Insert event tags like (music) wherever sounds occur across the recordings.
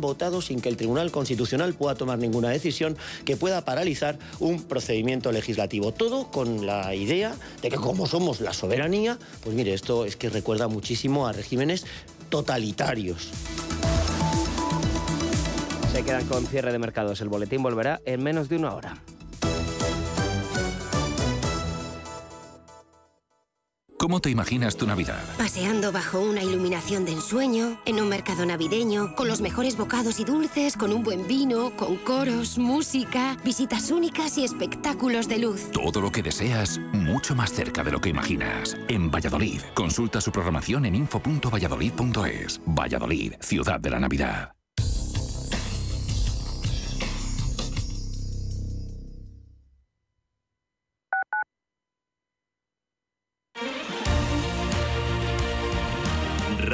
votado sin que el Tribunal Constitucional pueda tomar ninguna decisión que pueda paralizar un procedimiento legislativo. Todo con la idea de que como somos la soberanía, pues mire, esto es que recuerda muchísimo a regímenes totalitarios. Se quedan con cierre de mercados. El boletín volverá en menos de una hora. ¿Cómo te imaginas tu Navidad? Paseando bajo una iluminación de ensueño, en un mercado navideño, con los mejores bocados y dulces, con un buen vino, con coros, música, visitas únicas y espectáculos de luz. Todo lo que deseas, mucho más cerca de lo que imaginas. En Valladolid, consulta su programación en info.valladolid.es. Valladolid, ciudad de la Navidad.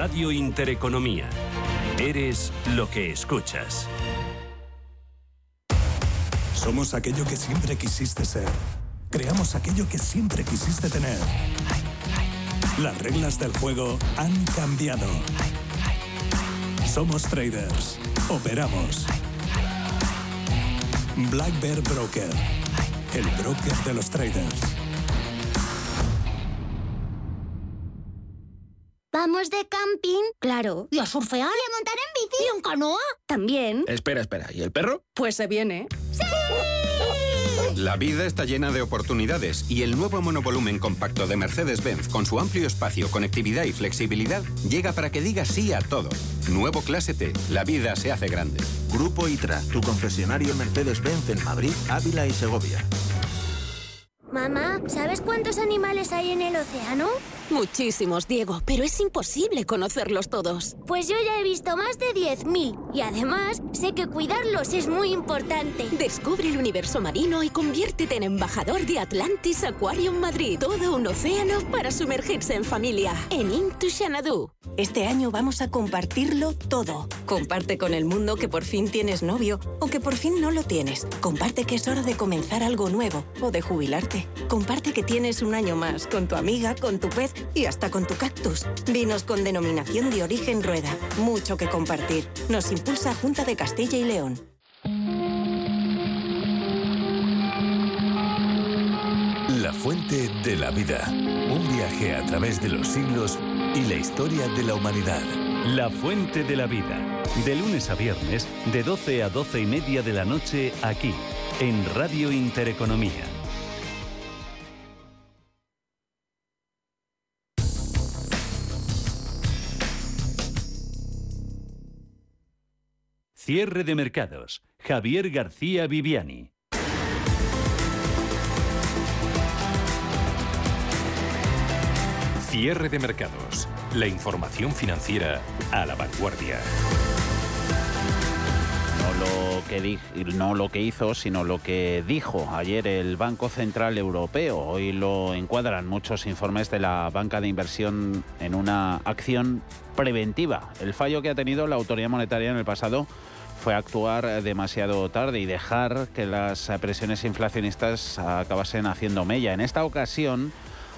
Radio Intereconomía. Eres lo que escuchas. Somos aquello que siempre quisiste ser. Creamos aquello que siempre quisiste tener. Las reglas del juego han cambiado. Somos traders. Operamos. Black Bear Broker. El broker de los traders. ¿Vamos de camping? Claro. ¿Y a surfear? ¿Y a montar en bici? ¿Y en canoa? También. Espera, espera. ¿Y el perro? Pues se viene. ¡Sí! La vida está llena de oportunidades y el nuevo monovolumen compacto de Mercedes-Benz con su amplio espacio, conectividad y flexibilidad llega para que diga sí a todo. Nuevo Clase T. La vida se hace grande. Grupo ITRA, tu concesionario Mercedes-Benz en Madrid, Ávila y Segovia. Mamá, ¿sabes cuántos animales hay en el océano? Muchísimos, Diego, pero es imposible conocerlos todos. Pues yo ya he visto más de 10.000 y además sé que cuidarlos es muy importante. Descubre el universo marino y conviértete en embajador de Atlantis Aquarium Madrid. Todo un océano para sumergirse en familia. En Into Xanadu. Este año vamos a compartirlo todo. Comparte con el mundo que por fin tienes novio o que por fin no lo tienes. Comparte que es hora de comenzar algo nuevo o de jubilarte. Comparte que tienes un año más con tu amiga, con tu pez y hasta con tu cactus. Vinos con denominación de origen rueda. Mucho que compartir. Nos impulsa Junta de Castilla y León. La fuente de la vida. Un viaje a través de los siglos y la historia de la humanidad. La fuente de la vida. De lunes a viernes, de 12 a 12 y media de la noche, aquí, en Radio Intereconomía. Cierre de mercados. Javier García Viviani. Cierre de mercados. La información financiera a la vanguardia. No lo, que di- no lo que hizo, sino lo que dijo ayer el Banco Central Europeo. Hoy lo encuadran muchos informes de la banca de inversión en una acción preventiva. El fallo que ha tenido la autoridad monetaria en el pasado fue actuar demasiado tarde y dejar que las presiones inflacionistas acabasen haciendo mella. En esta ocasión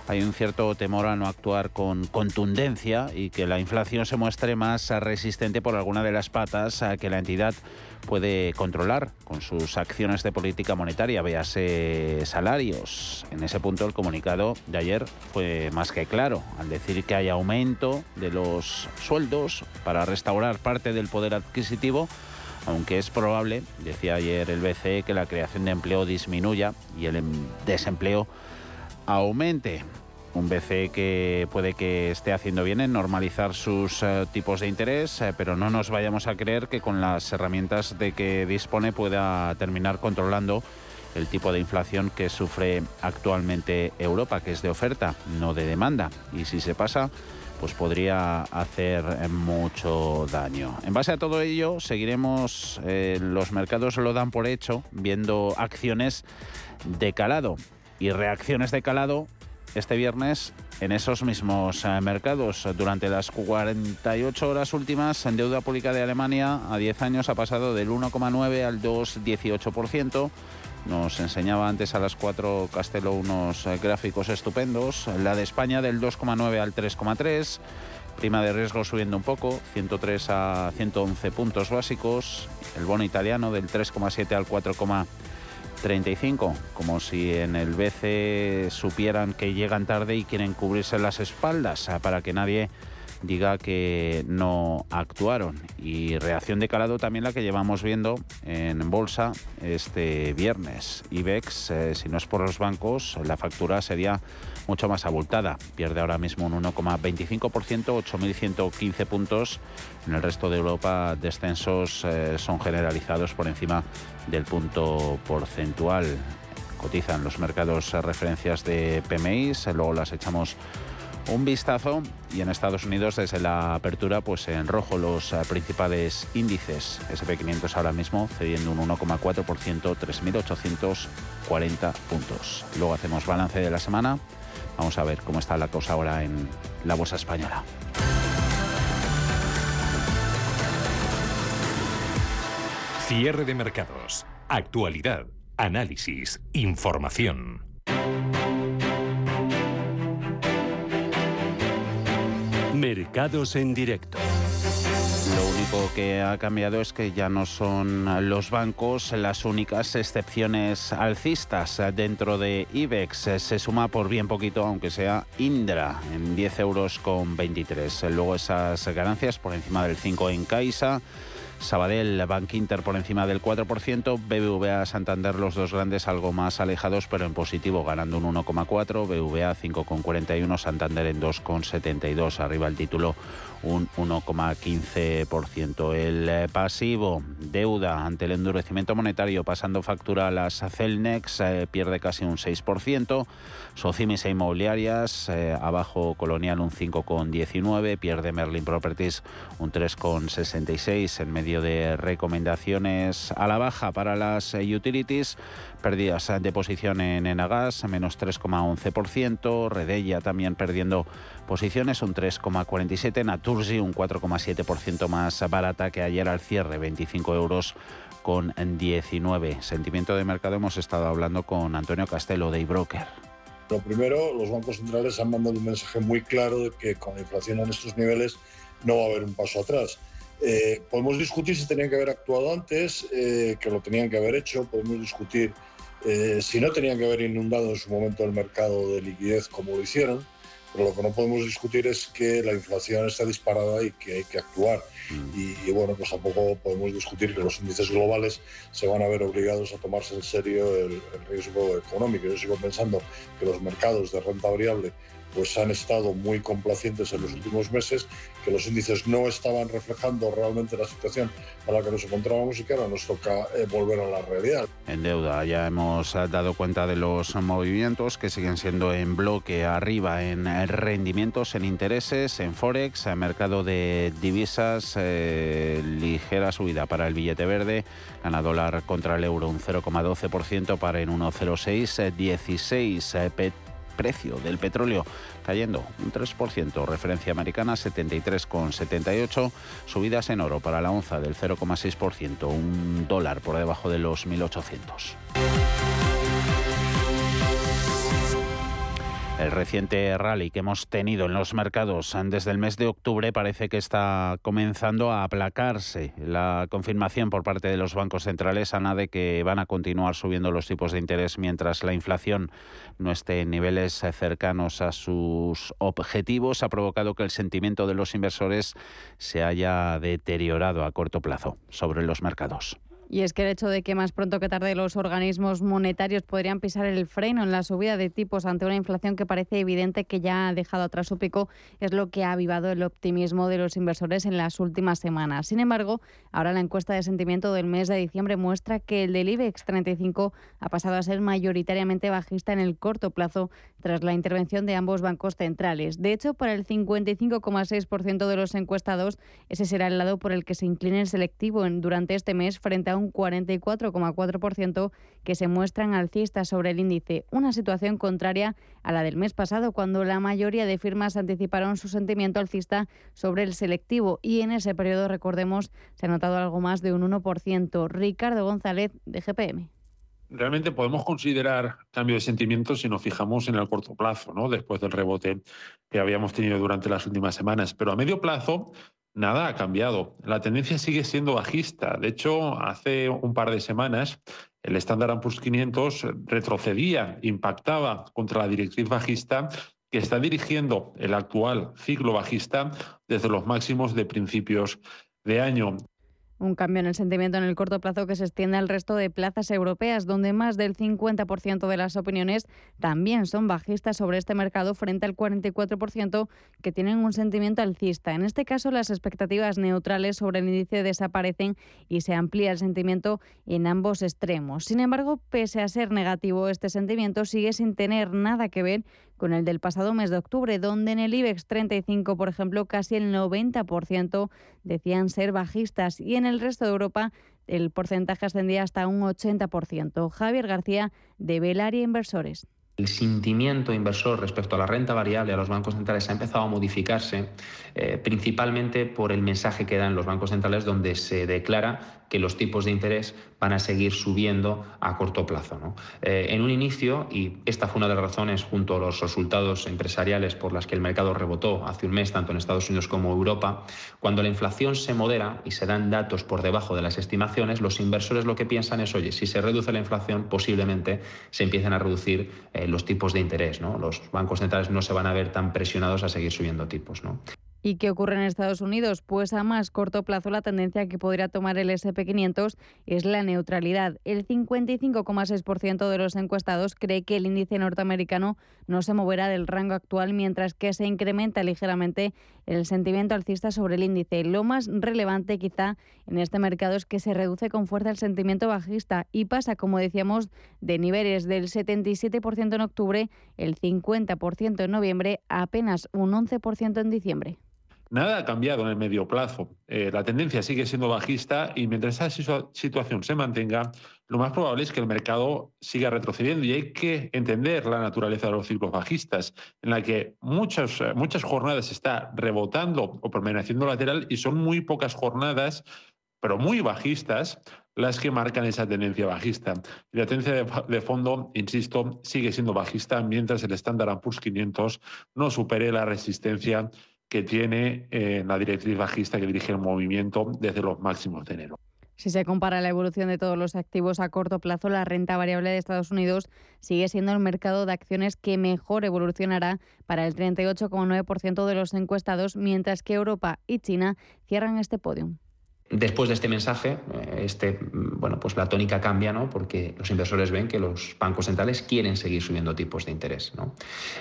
hay un cierto temor a no actuar con contundencia y que la inflación se muestre más resistente por alguna de las patas a que la entidad puede controlar con sus acciones de política monetaria, véase salarios. En ese punto el comunicado de ayer fue más que claro, al decir que hay aumento de los sueldos para restaurar parte del poder adquisitivo, aunque es probable, decía ayer el BCE, que la creación de empleo disminuya y el em- desempleo aumente. Un BCE que puede que esté haciendo bien en normalizar sus eh, tipos de interés, eh, pero no nos vayamos a creer que con las herramientas de que dispone pueda terminar controlando el tipo de inflación que sufre actualmente Europa, que es de oferta, no de demanda. Y si se pasa, pues podría hacer mucho daño. En base a todo ello, seguiremos, eh, los mercados lo dan por hecho, viendo acciones de calado y reacciones de calado este viernes en esos mismos eh, mercados. Durante las 48 horas últimas, en deuda pública de Alemania a 10 años ha pasado del 1,9 al 2,18%. Nos enseñaba antes a las 4 Castelo unos eh, gráficos estupendos. La de España del 2,9 al 3,3. Prima de riesgo subiendo un poco, 103 a 111 puntos básicos. El bono italiano del 3,7 al 4,35. Como si en el BCE supieran que llegan tarde y quieren cubrirse las espaldas ah, para que nadie diga que no actuaron. Y reacción de calado también la que llevamos viendo en bolsa este viernes. IBEX, eh, si no es por los bancos, la factura sería mucho más abultada. Pierde ahora mismo un 1,25%, 8.115 puntos. En el resto de Europa, descensos eh, son generalizados por encima del punto porcentual. Cotizan los mercados referencias de PMI, luego las echamos un vistazo y en Estados Unidos desde la apertura pues en rojo los eh, principales índices. SP500 ahora mismo cediendo un 1,4% 3.840 puntos. Luego hacemos balance de la semana. Vamos a ver cómo está la cosa ahora en la bolsa española. Cierre de mercados. Actualidad análisis información Mercados en directo. Lo único que ha cambiado es que ya no son los bancos las únicas excepciones alcistas dentro de IBEX. Se suma por bien poquito, aunque sea Indra, en 10 euros con 23. Luego esas ganancias por encima del 5 en Caixa. Sabadell, Bank Inter por encima del 4%, BBVA, Santander, los dos grandes algo más alejados, pero en positivo, ganando un 1,4%, BBVA 5,41%, Santander en 2,72%, arriba el título un 1,15%. El eh, pasivo, deuda ante el endurecimiento monetario, pasando factura a las Celnex, eh, pierde casi un 6%. Socimis e inmobiliarias, eh, abajo Colonial un 5,19, pierde Merlin Properties un 3,66 en medio de recomendaciones a la baja para las utilities. Pérdidas de posición en Enagas, menos 3,11%. Redella también perdiendo posiciones, un 3,47%. Naturgi, un 4,7% más barata que ayer al cierre, 25 euros con 19. Sentimiento de mercado, hemos estado hablando con Antonio Castelo de iBroker. Lo primero, los bancos centrales han mandado un mensaje muy claro de que con la inflación en estos niveles no va a haber un paso atrás. Eh, podemos discutir si tenían que haber actuado antes, eh, que lo tenían que haber hecho, podemos discutir eh, si no tenían que haber inundado en su momento el mercado de liquidez como lo hicieron, pero lo que no podemos discutir es que la inflación está disparada y que hay que actuar. Mm. Y, bueno, pues tampoco podemos discutir que los índices globales se van a ver obligados a tomarse en serio el, el riesgo económico. Yo sigo pensando que los mercados de renta variable pues han estado muy complacientes en los últimos meses, que los índices no estaban reflejando realmente la situación a la que nos encontrábamos y que ahora nos toca eh, volver a la realidad. En deuda ya hemos eh, dado cuenta de los movimientos que siguen siendo en bloque arriba en rendimientos, en intereses, en forex, en mercado de divisas, eh, ligera subida para el billete verde, gana dólar contra el euro un 0,12% para en 1,06, 16 precio del petróleo cayendo un 3%, referencia americana 73,78, subidas en oro para la onza del 0,6%, un dólar por debajo de los 1.800. El reciente rally que hemos tenido en los mercados desde el mes de octubre parece que está comenzando a aplacarse. La confirmación por parte de los bancos centrales, Ana, de que van a continuar subiendo los tipos de interés mientras la inflación no esté en niveles cercanos a sus objetivos, ha provocado que el sentimiento de los inversores se haya deteriorado a corto plazo sobre los mercados. Y es que el hecho de que más pronto que tarde los organismos monetarios podrían pisar el freno en la subida de tipos ante una inflación que parece evidente que ya ha dejado atrás su pico es lo que ha avivado el optimismo de los inversores en las últimas semanas. Sin embargo, ahora la encuesta de sentimiento del mes de diciembre muestra que el del IBEX 35 ha pasado a ser mayoritariamente bajista en el corto plazo tras la intervención de ambos bancos centrales. De hecho, para el 55,6% de los encuestados, ese será el lado por el que se incline el selectivo durante este mes frente a un 44,4% que se muestran alcistas sobre el índice, una situación contraria a la del mes pasado cuando la mayoría de firmas anticiparon su sentimiento alcista sobre el selectivo y en ese periodo, recordemos, se ha notado algo más de un 1%. Ricardo González, de GPM. realmente podemos considerar cambio de sentimiento si nos fijamos en el corto plazo, ¿no? después del rebote que habíamos tenido durante las últimas semanas. Pero a medio plazo, nada ha cambiado. La tendencia sigue siendo bajista. De hecho, hace un par de semanas, el Standard Poor's 500 retrocedía, impactaba contra la directriz bajista que está dirigiendo el actual ciclo bajista desde los máximos de principios de año. Un cambio en el sentimiento en el corto plazo que se extiende al resto de plazas europeas, donde más del 50% de las opiniones también son bajistas sobre este mercado frente al 44% que tienen un sentimiento alcista. En este caso, las expectativas neutrales sobre el índice desaparecen y se amplía el sentimiento en ambos extremos. Sin embargo, pese a ser negativo, este sentimiento sigue sin tener nada que ver con el del pasado mes de octubre, donde en el IBEX 35, por ejemplo, casi el 90% decían ser bajistas y en el resto de Europa el porcentaje ascendía hasta un 80%. Javier García, de Velaria Inversores. El sentimiento inversor respecto a la renta variable a los bancos centrales ha empezado a modificarse, eh, principalmente por el mensaje que dan los bancos centrales donde se declara que los tipos de interés van a seguir subiendo a corto plazo. Eh, en un inicio, y esta fue una de las razones junto a los resultados empresariales por las que el mercado rebotó hace un mes, tanto en Estados Unidos como Europa, cuando la inflación se modera y se dan datos por debajo de las estimaciones, los inversores lo que piensan es, oye, si se reduce la inflación, posiblemente se empiecen a reducir eh, los tipos de interés. ¿no? Los bancos centrales no se van a ver tan presionados a seguir subiendo tipos. ¿no? ¿Y qué ocurre en Estados Unidos? Pues a más corto plazo la tendencia que podría tomar el SP500 es la neutralidad. El 55,6% de los encuestados cree que el índice norteamericano no se moverá del rango actual, mientras que se incrementa ligeramente el sentimiento alcista sobre el índice. Lo más relevante quizá en este mercado es que se reduce con fuerza el sentimiento bajista y pasa, como decíamos, de niveles del 77% en octubre, el 50% en noviembre, a apenas un 11% en diciembre. Nada ha cambiado en el medio plazo. Eh, la tendencia sigue siendo bajista y mientras esa situación se mantenga, lo más probable es que el mercado siga retrocediendo y hay que entender la naturaleza de los ciclos bajistas, en la que muchas, eh, muchas jornadas está rebotando o permaneciendo lateral y son muy pocas jornadas, pero muy bajistas, las que marcan esa tendencia bajista. Y la tendencia de, fondo, insisto, sigue siendo bajista mientras el Standard Poor's 500 no supere la resistencia que tiene eh, la directriz bajista que dirige el movimiento desde los máximos de enero. Si se compara la evolución de todos los activos a corto plazo, la renta variable de Estados Unidos sigue siendo el mercado de acciones que mejor evolucionará para el 38,9% de los encuestados, mientras que Europa y China cierran este podio. Después de este mensaje, eh, este, bueno, pues la tónica cambia, ¿no? porque los inversores ven que los bancos centrales quieren seguir subiendo tipos de interés. ¿no?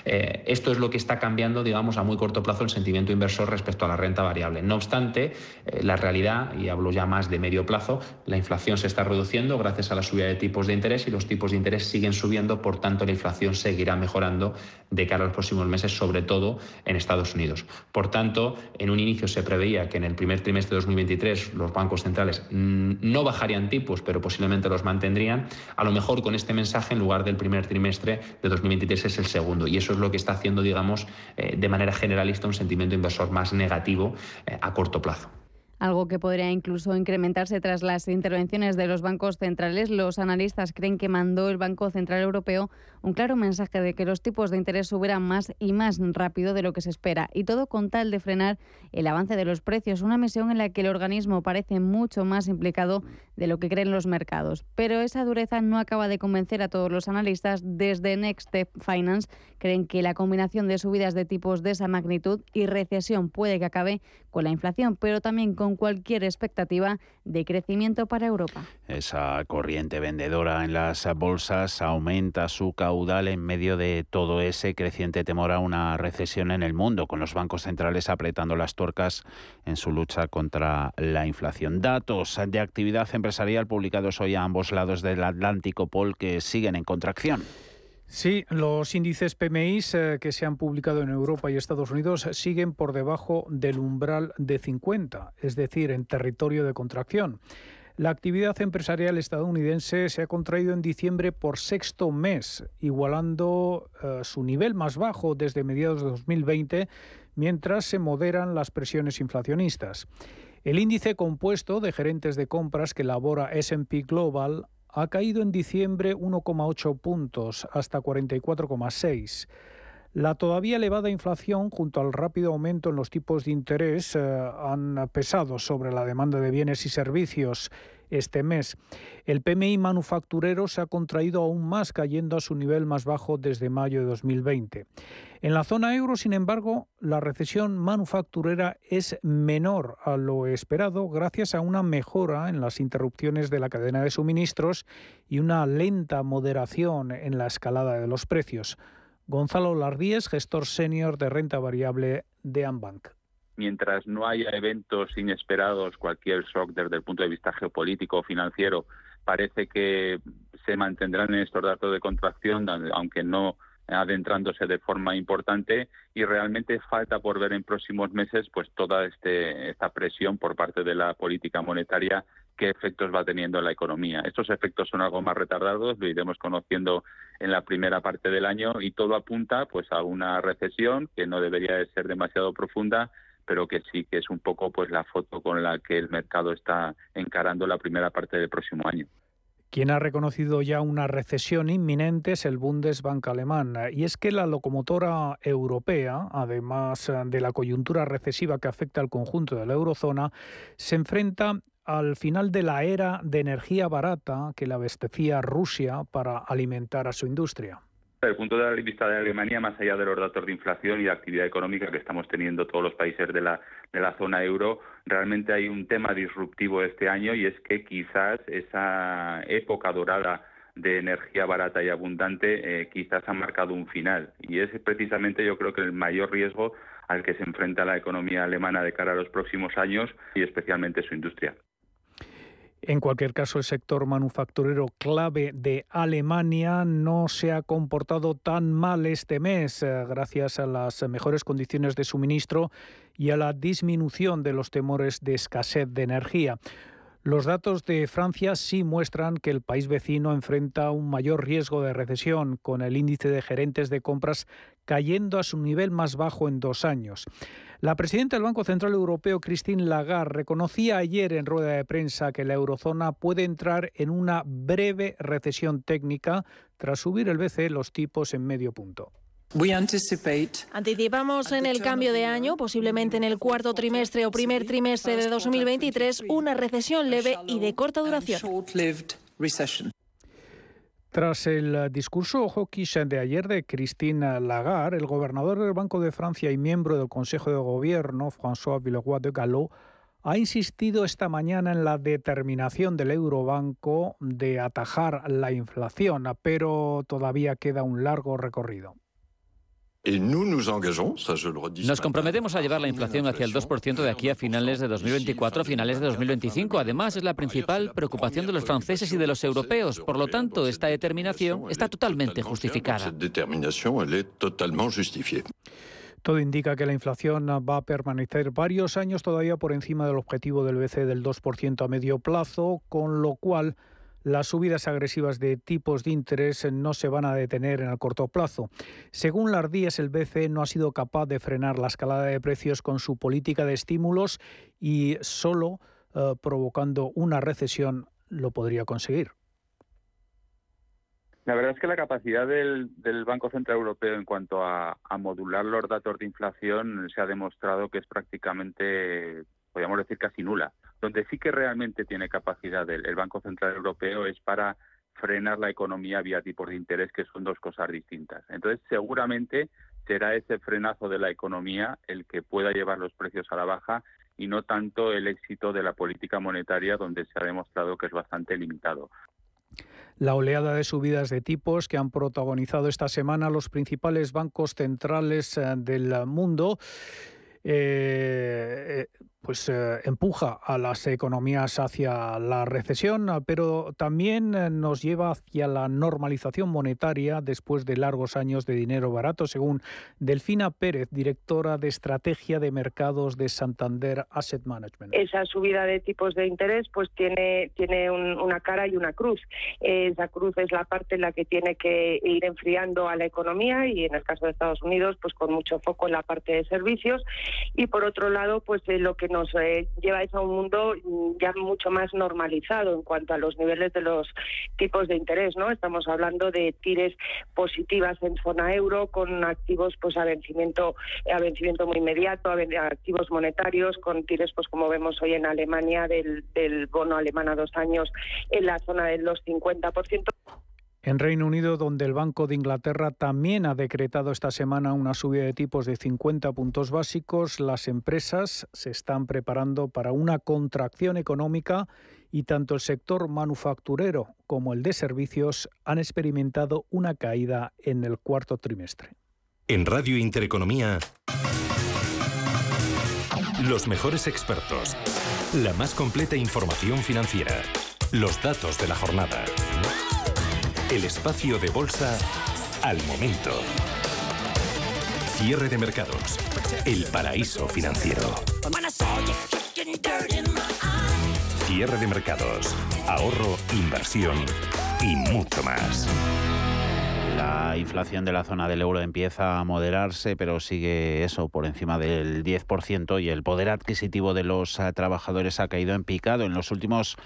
Eh, esto es lo que está cambiando, digamos, a muy corto plazo el sentimiento inversor respecto a la renta variable. No obstante, eh, la realidad, y hablo ya más de medio plazo, la inflación se está reduciendo gracias a la subida de tipos de interés y los tipos de interés siguen subiendo, por tanto la inflación seguirá mejorando de cara a los próximos meses, sobre todo en Estados Unidos. Por tanto, en un inicio se preveía que en el primer trimestre de 2023 los bancos centrales mm, no bajarían tipos, pero posiblemente los mantendrían. A lo mejor con este mensaje, en lugar del primer trimestre de 2023, es el segundo. Y eso es lo que está haciendo, digamos, eh, de manera generalista un sentimiento inversor más negativo eh, a corto plazo algo que podría incluso incrementarse tras las intervenciones de los bancos centrales. Los analistas creen que mandó el Banco Central Europeo un claro mensaje de que los tipos de interés subirán más y más rápido de lo que se espera, y todo con tal de frenar el avance de los precios, una misión en la que el organismo parece mucho más implicado de lo que creen los mercados. Pero esa dureza no acaba de convencer a todos los analistas. Desde Next Step Finance creen que la combinación de subidas de tipos de esa magnitud y recesión puede que acabe con la inflación, pero también con cualquier expectativa de crecimiento para Europa. Esa corriente vendedora en las bolsas aumenta su en medio de todo ese creciente temor a una recesión en el mundo, con los bancos centrales apretando las tuercas en su lucha contra la inflación. Datos de actividad empresarial publicados hoy a ambos lados del Atlántico, Paul, que siguen en contracción. Sí, los índices PMI eh, que se han publicado en Europa y Estados Unidos siguen por debajo del umbral de 50, es decir, en territorio de contracción. La actividad empresarial estadounidense se ha contraído en diciembre por sexto mes, igualando eh, su nivel más bajo desde mediados de 2020, mientras se moderan las presiones inflacionistas. El índice compuesto de gerentes de compras que elabora SP Global ha caído en diciembre 1,8 puntos hasta 44,6. La todavía elevada inflación, junto al rápido aumento en los tipos de interés, eh, han pesado sobre la demanda de bienes y servicios este mes. El PMI manufacturero se ha contraído aún más, cayendo a su nivel más bajo desde mayo de 2020. En la zona euro, sin embargo, la recesión manufacturera es menor a lo esperado gracias a una mejora en las interrupciones de la cadena de suministros y una lenta moderación en la escalada de los precios. Gonzalo Lardíez, gestor senior de renta variable de Ambank. Mientras no haya eventos inesperados, cualquier shock desde el punto de vista geopolítico o financiero, parece que se mantendrán en estos datos de contracción, aunque no adentrándose de forma importante y realmente falta por ver en próximos meses pues toda este, esta presión por parte de la política monetaria qué efectos va teniendo en la economía. Estos efectos son algo más retardados, lo iremos conociendo en la primera parte del año y todo apunta pues a una recesión que no debería de ser demasiado profunda pero que sí que es un poco pues la foto con la que el mercado está encarando la primera parte del próximo año. Quien ha reconocido ya una recesión inminente es el Bundesbank alemán. Y es que la locomotora europea, además de la coyuntura recesiva que afecta al conjunto de la eurozona, se enfrenta al final de la era de energía barata que le abastecía Rusia para alimentar a su industria. Desde el punto de vista de Alemania, más allá de los datos de inflación y de actividad económica que estamos teniendo todos los países de la, de la zona euro, realmente hay un tema disruptivo este año y es que quizás esa época dorada de energía barata y abundante eh, quizás ha marcado un final. Y es precisamente yo creo que el mayor riesgo al que se enfrenta la economía alemana de cara a los próximos años y especialmente su industria. En cualquier caso, el sector manufacturero clave de Alemania no se ha comportado tan mal este mes eh, gracias a las mejores condiciones de suministro y a la disminución de los temores de escasez de energía. Los datos de Francia sí muestran que el país vecino enfrenta un mayor riesgo de recesión, con el índice de gerentes de compras cayendo a su nivel más bajo en dos años. La presidenta del Banco Central Europeo, Christine Lagarde, reconocía ayer en rueda de prensa que la eurozona puede entrar en una breve recesión técnica tras subir el BCE los tipos en medio punto. Anticipamos en el cambio de año, posiblemente en el cuarto trimestre o primer trimestre de 2023, una recesión leve y de corta duración. Tras el discurso hawkish de ayer de Christine Lagarde, el gobernador del Banco de Francia y miembro del Consejo de Gobierno, François Villeroy de Gallo, ha insistido esta mañana en la determinación del Eurobanco de atajar la inflación, pero todavía queda un largo recorrido. Nos comprometemos a llevar la inflación hacia el 2% de aquí a finales de 2024, finales de 2025. Además, es la principal preocupación de los franceses y de los europeos. Por lo tanto, esta determinación está totalmente justificada. Todo indica que la inflación va a permanecer varios años todavía por encima del objetivo del BCE del 2% a medio plazo, con lo cual las subidas agresivas de tipos de interés no se van a detener en el corto plazo. Según Lardíez, el BCE no ha sido capaz de frenar la escalada de precios con su política de estímulos y solo eh, provocando una recesión lo podría conseguir. La verdad es que la capacidad del, Banco Central Europeo en cuanto a, modular los datos de inflación se ha demostrado que es prácticamente, podríamos decir, casi nula. Donde sí que realmente tiene capacidad el, Banco Central Europeo es para frenar la economía vía tipos de interés, que son dos cosas distintas. Entonces, seguramente será ese frenazo de la economía el que pueda llevar los precios a la baja y no tanto el éxito de la política monetaria, donde se ha demostrado que es bastante limitado. La oleada de subidas de tipos que han protagonizado esta semana los principales bancos centrales eh, del mundo eh, eh, pues eh, empuja a las economías hacia la recesión, pero también nos lleva hacia la normalización monetaria después de largos años de dinero barato, según Delfina Pérez, directora de estrategia de mercados de Santander Asset Management. Esa subida de tipos de interés pues tiene tiene una cara y una cruz. Esa cruz es la parte en la que tiene que ir enfriando a la economía y en el caso de Estados Unidos pues con mucho foco en la parte de servicios y por otro lado pues lo que nos eh, lleváis a un mundo ya mucho más normalizado en cuanto a los niveles de los tipos de interés, ¿no? Estamos hablando de tires positivas en zona euro con activos pues a vencimiento a vencimiento muy inmediato, activos monetarios con tires pues como vemos hoy en Alemania del, del bono alemán a dos años en la zona de los 50%. En Reino Unido, donde el Banco de Inglaterra también ha decretado esta semana una subida de tipos de 50 puntos básicos, las empresas se están preparando para una contracción económica y tanto el sector manufacturero como el de servicios han experimentado una caída en el cuarto trimestre. En Radio Intereconomía, los mejores expertos, la más completa información financiera, los datos de la jornada. El espacio de bolsa al momento. Cierre de mercados. El paraíso financiero. Cierre de mercados. Ahorro, inversión y mucho más. La inflación de la zona del euro empieza a moderarse, pero sigue eso por encima del 10% y el poder adquisitivo de los eh, trabajadores ha caído en picado en los últimos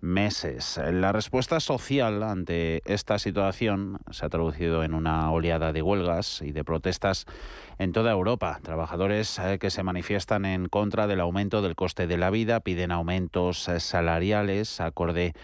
meses. La respuesta social ante esta situación se ha traducido en una oleada de huelgas y de protestas en toda Europa. Trabajadores eh, que se manifiestan en contra del aumento del coste de la vida, piden aumentos eh, salariales acorde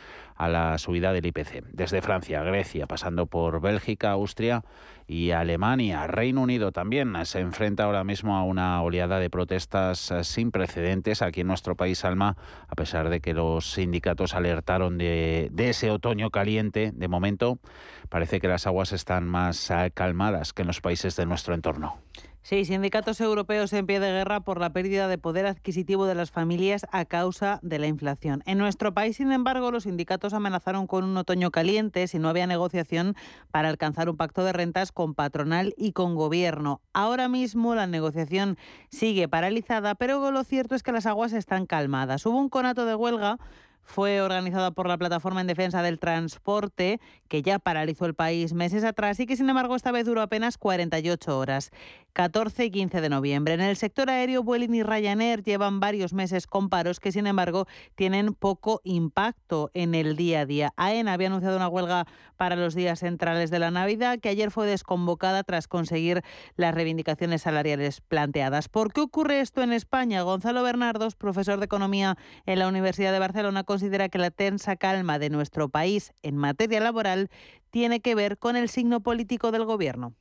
a la subida del IPC. Desde Francia, Grecia, pasando por Bélgica, Austria y Alemania. Reino Unido también se enfrenta ahora mismo a una oleada de protestas eh, sin precedentes aquí en nuestro país, Alma, a pesar de que los sindicatos alertaron de, ese otoño caliente. De momento, parece que las aguas están más eh, calmadas que en los países de nuestro entorno. Sí, sindicatos europeos en pie de guerra por la pérdida de poder adquisitivo de las familias a causa de la inflación. En nuestro país, sin embargo, los sindicatos amenazaron con un otoño caliente si no había negociación para alcanzar un pacto de rentas con patronal y con gobierno. Ahora mismo la negociación sigue paralizada, pero lo cierto es que las aguas están calmadas. Hubo un conato de huelga fue organizada por la Plataforma en Defensa del Transporte, que ya paralizó el país meses atrás y que sin embargo esta vez duró apenas 48 horas. 14 y 15 de noviembre. En el sector aéreo, Vueling y Ryanair llevan varios meses con paros que, sin embargo, tienen poco impacto en el día a día. AENA había anunciado una huelga para los días centrales de la Navidad, que ayer fue desconvocada tras conseguir las reivindicaciones salariales planteadas. ¿Por qué ocurre esto en España? Gonzalo Bernardos, profesor de Economía en la Universidad de Barcelona, considera que la tensa calma de nuestro país en materia laboral tiene que ver con el signo político del Gobierno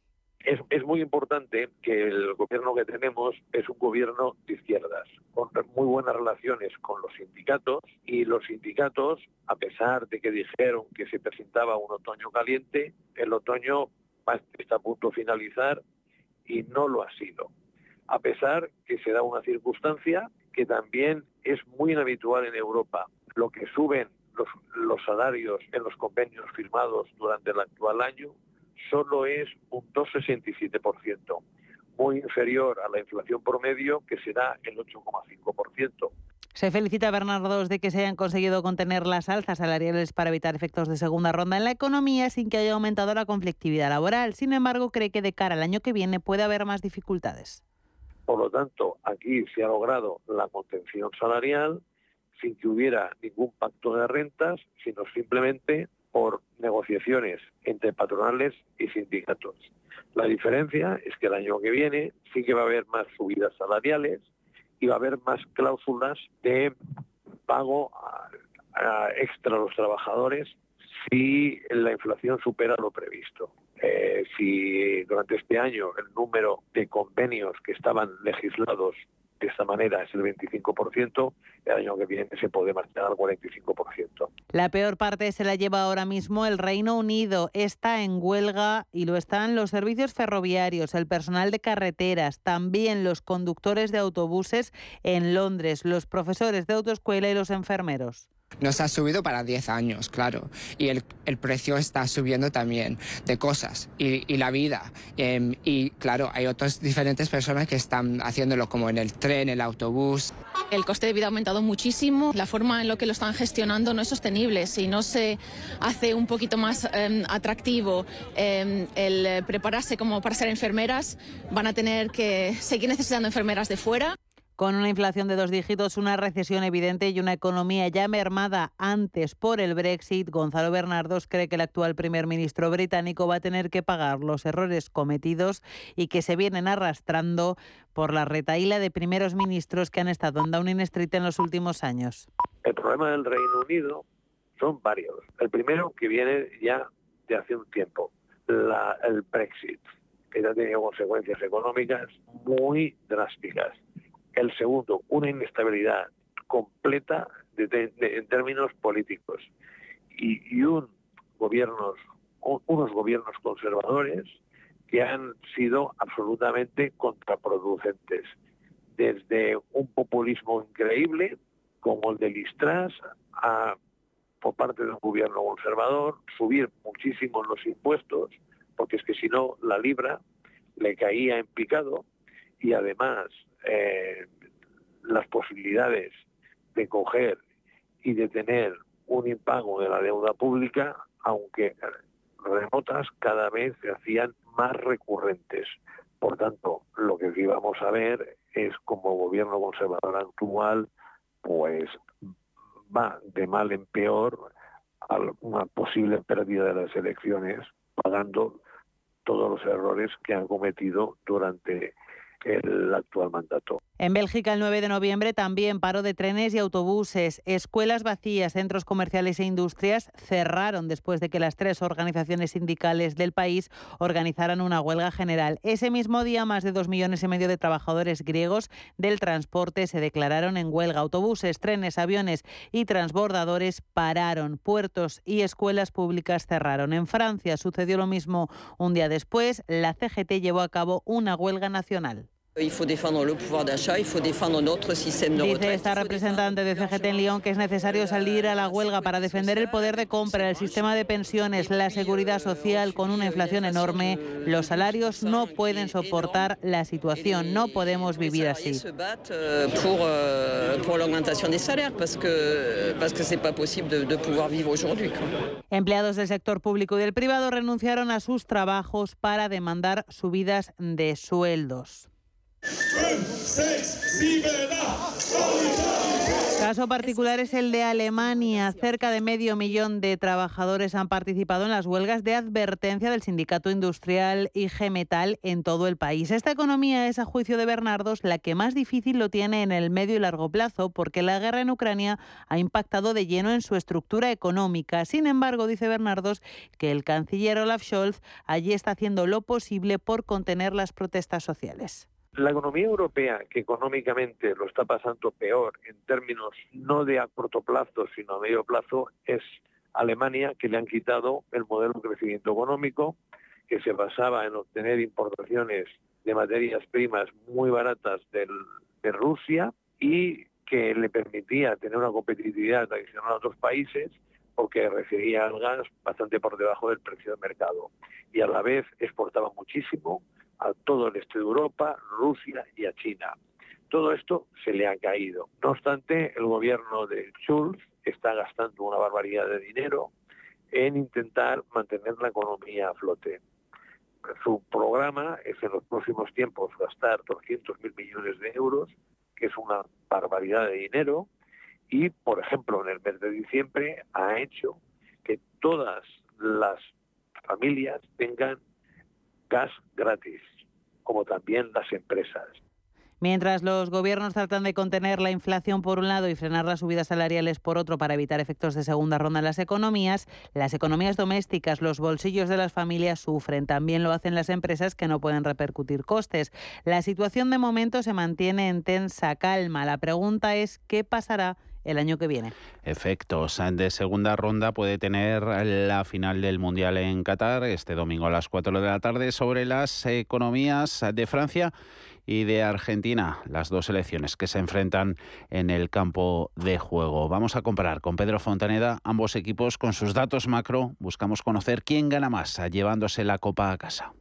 es, muy importante que el gobierno que tenemos es un gobierno de izquierdas, con muy buenas relaciones con los sindicatos y los sindicatos, a pesar de que dijeron que se presentaba un otoño caliente, el otoño está a punto de finalizar y no lo ha sido. A pesar que se da una circunstancia que también es muy inhabitual en Europa. Lo que suben los, los salarios en los convenios firmados durante el actual año solo es un 2,67%, muy inferior a la inflación promedio que será el 8,5%. Se felicita a Bernardo de que se hayan conseguido contener las alzas salariales para evitar efectos de segunda ronda en la economía sin que haya aumentado la conflictividad laboral. Sin embargo, cree que de cara al año que viene puede haber más dificultades. Por lo tanto, aquí se ha logrado la contención salarial sin que hubiera ningún pacto de rentas, sino simplemente por negociaciones entre patronales y sindicatos. La diferencia es que el año que viene sí que va a haber más subidas salariales y va a haber más cláusulas de pago extra a los trabajadores si la inflación supera lo previsto. Eh, si durante este año el número de convenios que estaban legislados de esta manera es el 25%, el año que viene se puede marchar al 45%. La peor parte se la lleva ahora mismo el Reino Unido. Está en huelga y lo están los servicios ferroviarios, el personal de carreteras, también los conductores de autobuses en Londres, los profesores de autoescuela y los enfermeros. Nos ha subido para 10 años, claro. Y el, precio está subiendo también de cosas y, la vida. Em, y claro, hay otras diferentes personas que están haciéndolo como en el tren, el autobús. El coste de vida ha aumentado muchísimo. La forma en la que lo están gestionando no es sostenible. Si no se hace un poquito más em, atractivo em, el prepararse como para ser enfermeras, van a tener que seguir necesitando enfermeras de fuera. Con una inflación de dos dígitos, una recesión evidente y una economía ya mermada antes por el Brexit, Gonzalo Bernardos cree que el actual primer ministro británico va a tener que pagar los errores cometidos y que se vienen arrastrando por la retaíla de primeros ministros que han estado en Downing Street en los últimos años. El problema del Reino Unido son varios. El primero que viene ya de hace un tiempo, el Brexit, que ya ha tenido consecuencias económicas muy drásticas. El segundo, una inestabilidad completa en términos políticos. Y, un unos gobiernos conservadores que han sido absolutamente contraproducentes, desde un populismo increíble como el de Listras a, por parte del gobierno conservador, subir muchísimo los impuestos, porque es que si no la libra le caía en picado y además eh, las posibilidades de coger y de tener un impago de la deuda pública, aunque remotas, cada vez se hacían más recurrentes. Por tanto, lo que sí vamos a ver es como gobierno conservador actual, pues va de mal en peor a una posible pérdida de las elecciones, pagando todos los errores que han cometido durante el actual mandato. En Bélgica, el 9 de noviembre, también paro de trenes y autobuses. Escuelas vacías, centros comerciales e industrias cerraron después de que las tres organizaciones sindicales del país organizaran una huelga general. Ese mismo día, más de dos millones y medio de trabajadores griegos del transporte se declararon en huelga. Autobuses, trenes, aviones y transbordadores pararon. Puertos y escuelas públicas cerraron. En Francia sucedió lo mismo un día después. La CGT llevó a cabo una huelga nacional. Dice esta representante de CGT en Lyon que es necesario salir a la huelga para defender el poder de compra, el sistema de pensiones, la seguridad social con una inflación enorme. Los salarios no pueden soportar la situación, no podemos vivir así. Empleados del sector público y del privado renunciaron a sus trabajos para demandar subidas de sueldos. Caso particular es el de Alemania. Cerca de medio millón de trabajadores han participado en las huelgas de advertencia del sindicato industrial IG Metal en todo el país. Esta economía es, a juicio de Bernardos, la que más difícil lo tiene en el medio y largo plazo porque la guerra en Ucrania ha impactado de lleno en su estructura económica. Sin embargo, dice Bernardos que el canciller Olaf Scholz allí está haciendo lo posible por contener las protestas sociales. La economía europea, que económicamente lo está pasando peor en términos no de a corto plazo, sino a medio plazo, es Alemania, que le han quitado el modelo de crecimiento económico, que se basaba en obtener importaciones de materias primas muy baratas de Rusia y que le permitía tener una competitividad adicional a otros países porque recibía el gas bastante por debajo del precio de mercado. Y a la vez exportaba muchísimo, a todo el este de Europa, Rusia y a China. Todo esto se le ha caído. No obstante, el gobierno de Schulz está gastando una barbaridad de dinero en intentar mantener la economía a flote. Su programa es en los próximos tiempos gastar 200 mil millones de euros, que es una barbaridad de dinero, y, por ejemplo, en el mes de diciembre ha hecho que todas las familias tengan gas gratis, como también las empresas. Mientras los gobiernos tratan de contener la inflación por un lado y frenar las subidas salariales por otro para evitar efectos de segunda ronda en las economías, las economías domésticas, los bolsillos de las familias sufren. También lo hacen las empresas que no pueden repercutir costes. La situación de momento se mantiene en tensa calma. La pregunta es qué pasará el año que viene. Efectos de segunda ronda puede tener la final del Mundial en Qatar este domingo a las 4 de la tarde sobre las economías de Francia y de Argentina, las dos selecciones que se enfrentan en el campo de juego. Vamos a comparar con Pedro Fontaneda ambos equipos con sus datos macro. Buscamos conocer quién gana más llevándose la copa a casa.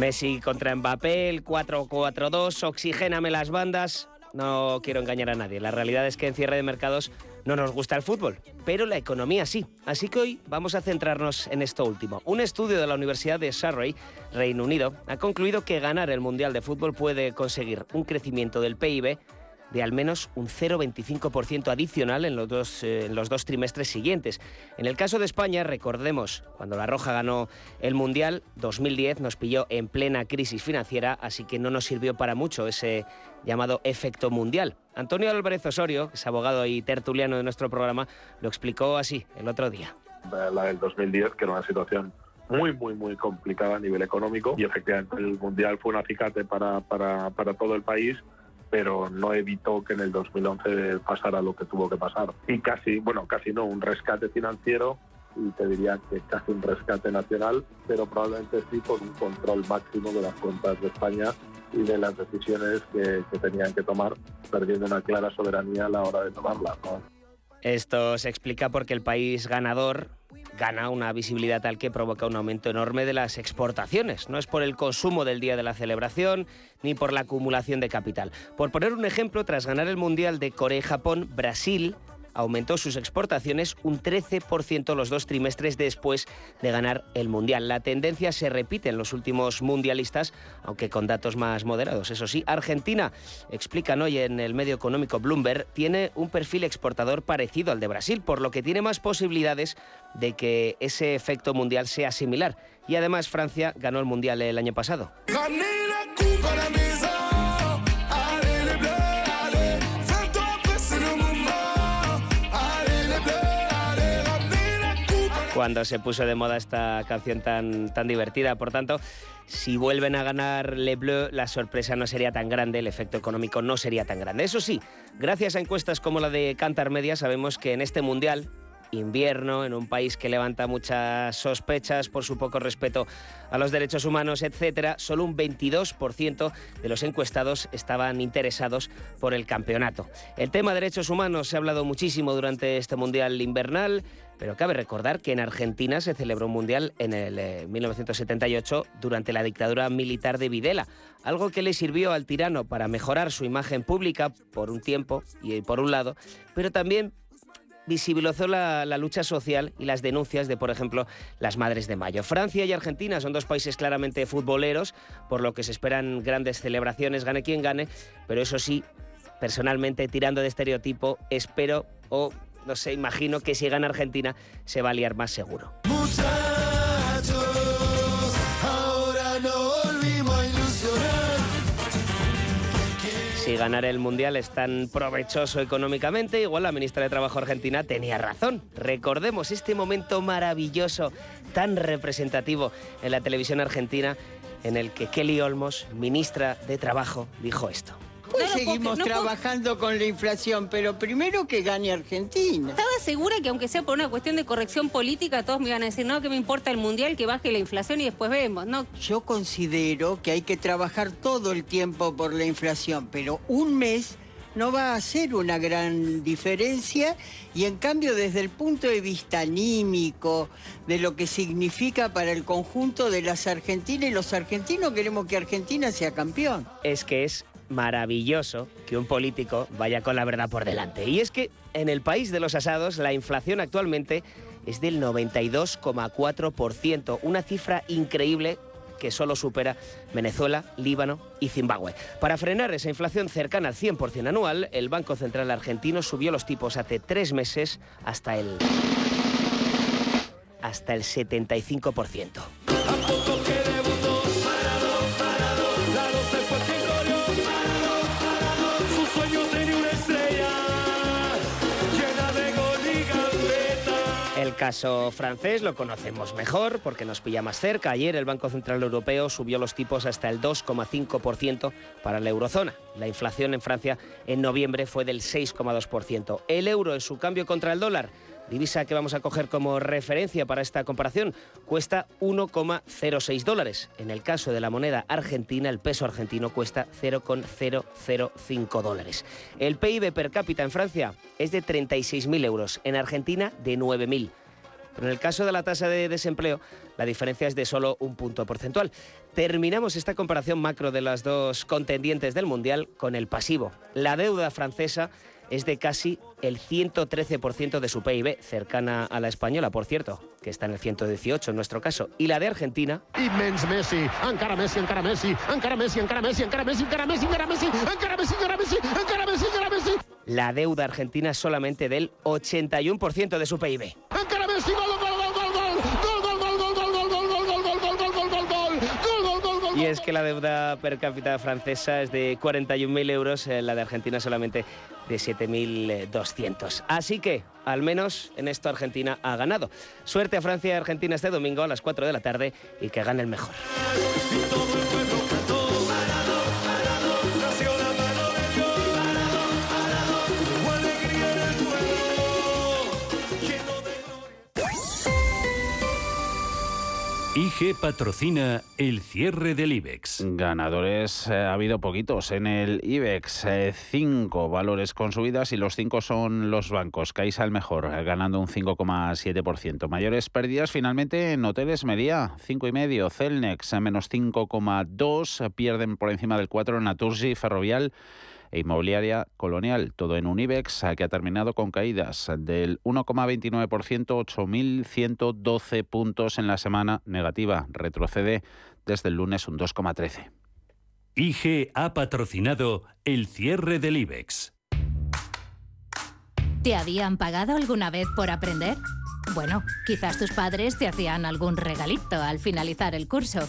Messi contra Mbappé, el 4-4-2, oxigéname las bandas. no quiero engañar a nadie. La realidad es que en cierre de mercados no nos gusta el fútbol, pero la economía sí. Así que hoy vamos a centrarnos en esto último. Un estudio de la Universidad de Surrey, Reino Unido, ha concluido que ganar el Mundial de Fútbol puede conseguir un crecimiento del PIB de al menos un 0,25% adicional en los, dos, eh, en los dos trimestres siguientes. En el caso de España, recordemos, cuando La Roja ganó el Mundial, 2010 nos pilló en plena crisis financiera, así que no nos sirvió para mucho ese llamado efecto mundial. Antonio Álvarez Osorio, que es abogado y tertuliano de nuestro programa, lo explicó así el otro día. La del 2010, que era una situación muy, muy, muy complicada a nivel económico y efectivamente el Mundial fue un acicate para, para, para todo el país pero no evitó que en el 2011 pasara lo que tuvo que pasar. Y casi, bueno, casi no, un rescate financiero y te diría que casi un rescate nacional, pero probablemente sí por un control máximo de las cuentas de España y de las decisiones que, que tenían que tomar, perdiendo una clara soberanía a la hora de tomarlas. ¿no? Esto se explica porque el país ganador gana una visibilidad tal que provoca un aumento enorme de las exportaciones. No es por el consumo del día de la celebración ni por la acumulación de capital. Por poner un ejemplo, tras ganar el Mundial de Corea y Japón, Brasil aumentó sus exportaciones un 13% los dos trimestres después de ganar el Mundial. La tendencia se repite en los últimos mundialistas, aunque con datos más moderados. Eso sí, Argentina, explican hoy en el medio económico Bloomberg, tiene un perfil exportador parecido al de Brasil, por lo que tiene más posibilidades de que ese efecto mundial sea similar. Y además Francia ganó el Mundial el año pasado. Cuando se puso de moda esta canción tan, tan divertida. Por tanto, si vuelven a ganar Le Bleu, la sorpresa no sería tan grande, el efecto económico no sería tan grande. Eso sí, gracias a encuestas como la de Cantar Media, sabemos que en este Mundial, invierno, en un país que levanta muchas sospechas por su poco respeto a los derechos humanos, etcétera, solo un 22% de los encuestados estaban interesados por el campeonato. El tema derechos humanos se ha hablado muchísimo durante este Mundial invernal. Pero cabe recordar que en Argentina se celebró un mundial en el 1978 durante la dictadura militar de Videla, algo que le sirvió al tirano para mejorar su imagen pública por un tiempo y por un lado, pero también visibilizó la, lucha social y las denuncias de, por ejemplo, las Madres de Mayo. Francia y Argentina son dos países claramente futboleros, por lo que se esperan grandes celebraciones, gane quien gane, pero eso sí, personalmente, tirando de estereotipo, espero o no sé, imagino que si gana Argentina se va a liar más seguro. Si ganar el Mundial es tan provechoso económicamente, igual la ministra de Trabajo argentina tenía razón. Recordemos este momento maravilloso, tan representativo en la televisión argentina, en el que Kelly Olmos, ministra de Trabajo, dijo esto. Seguimos trabajando con la inflación, pero primero que gane Argentina. Estaba segura que aunque sea por una cuestión de corrección política, todos me iban a decir, no, que me importa el mundial, que baje la inflación y después vemos, ¿no? Yo considero que hay que trabajar todo el tiempo por la inflación, pero un mes no va a hacer una gran diferencia y en cambio desde el punto de vista anímico, de lo que significa para el conjunto de las argentinas y los argentinos queremos que Argentina sea campeón. Es que es maravilloso que un político vaya con la verdad por delante. Y es que en el país de los asados la inflación actualmente es del 92,4%, una cifra increíble que solo supera Venezuela, Líbano y Zimbabue. Para frenar esa inflación cercana al 100% anual, el Banco Central argentino subió los tipos hace tres meses hasta el hasta el 75%. El caso francés lo conocemos mejor porque nos pilla más cerca. Ayer el Banco Central Europeo subió los tipos hasta el 2,5% para la eurozona. La inflación en Francia en noviembre fue del 6,2%. El euro en su cambio contra el dólar divisa que vamos a coger como referencia para esta comparación, cuesta 1,06 dólares. En el caso de la moneda argentina, el peso argentino cuesta 0,005 dólares. El PIB per cápita en Francia es de 36.000 euros, en Argentina de 9.000. Pero en el caso de la tasa de desempleo, la diferencia es de solo un punto porcentual. Terminamos esta comparación macro de las dos contendientes del Mundial con el pasivo. La deuda francesa es de casi el 113% de su PIB, cercana a la española, por cierto, que está en el 118 en nuestro caso. Y la de Argentina... Immens Messi, encara Messi, encara Messi, encara Messi, encara Messi, encara Messi, encara Messi, encara Messi, encara Messi, encara Messi, encara Messi, encara Messi. La deuda argentina es solamente del 81% de su PIB. Encara Messi, gol, Y es que la deuda per cápita francesa es de 41.000 euros, eh, la de Argentina solamente de 7.200. Así que, al menos en esto Argentina ha ganado. Suerte a Francia y Argentina este domingo a las 4 de la tarde y que gane el mejor. IG patrocina el cierre del IBEX. Ganadores eh, ha habido poquitos en el IBEX. eh, cinco valores con subidas y los cinco son los bancos. Caixa el mejor, eh, ganando un 5,7%. Mayores pérdidas finalmente en hoteles media, 5,5%. Celnex, menos 5,2%. Pierden por encima del 4% Naturgy, Ferrovial e Inmobiliaria Colonial, todo en un IBEX que ha terminado con caídas del 1,29%, 8.112 puntos en la semana negativa. Retrocede desde el lunes un 2,13%. IG ha patrocinado el cierre del IBEX. ¿Te habían pagado alguna vez por aprender? Bueno, quizás tus padres te hacían algún regalito al finalizar el curso.